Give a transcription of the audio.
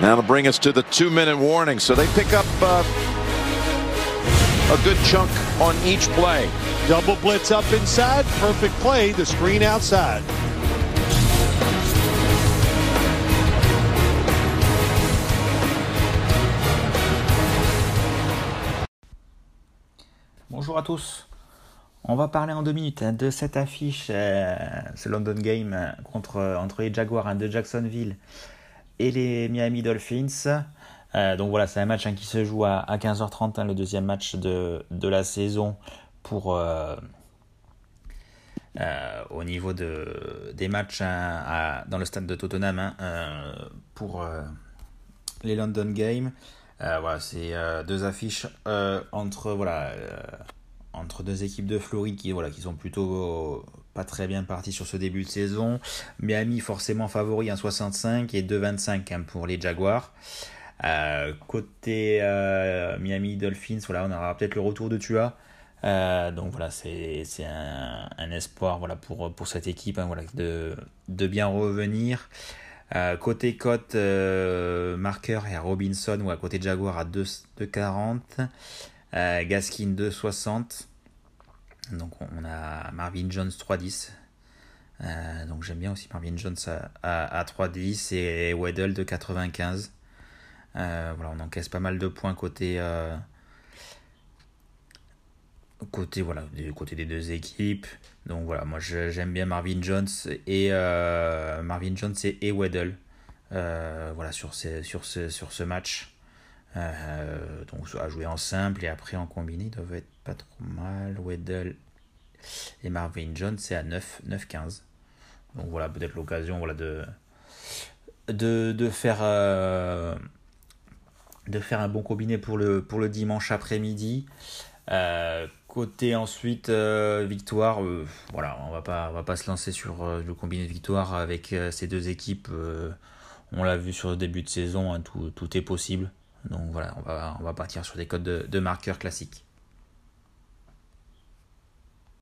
Now to bring us to the two-minute warning. So they pick up uh, a good chunk on each play. Double blitz up inside. Perfect play. The screen outside. Bonjour à tous. On va parler en deux minutes hein, de cette affiche, euh, ce London Game euh, contre, euh, entre les Jaguars hein, de Jacksonville et les Miami Dolphins. donc voilà, c'est un match hein, qui se joue à, 15h30, le deuxième match de, la saison pour au niveau de, des matchs dans le stade de Tottenham pour les London Games. voilà, c'est deux affiches entre voilà entre deux équipes de Floride qui, voilà, qui sont plutôt pas très bien parties sur ce début de saison. Miami forcément favori en 65 et 2,25 hein, pour les Jaguars. Euh, côté euh, Miami Dolphins, voilà, on aura peut-être le retour de Tua. Euh, donc voilà, c'est un, espoir pour, cette équipe hein, de, bien revenir. côté cote, marqueur et Robinson ou à côté Jaguar à 2,40. Gaskin 2,60. Donc on a Marvin Jones 3,10. Euh, donc j'aime bien aussi Marvin Jones à, à, 3,10 et Weddle de 95. Euh, voilà, on encaisse pas mal de points côté, euh, des deux équipes. Donc voilà, moi j'aime bien Marvin Jones et Marvin Jones et, Weddle. voilà, sur ce match. Euh, donc à jouer en simple et après en combiné, ils doivent être pas trop mal. Weddle et Marvin Jones, c'est à 9, 9-15. Donc voilà, peut-être l'occasion voilà, de, de, de, faire, euh, de faire un bon combiné pour le, pour le dimanche après-midi. Euh, côté ensuite victoire, voilà, on va pas, on va pas se lancer sur le combiné de victoire avec ces deux équipes. on l'a vu sur le début de saison, hein, tout, tout est possible. Donc voilà, on va, on va partir sur des codes de, de marqueurs classiques.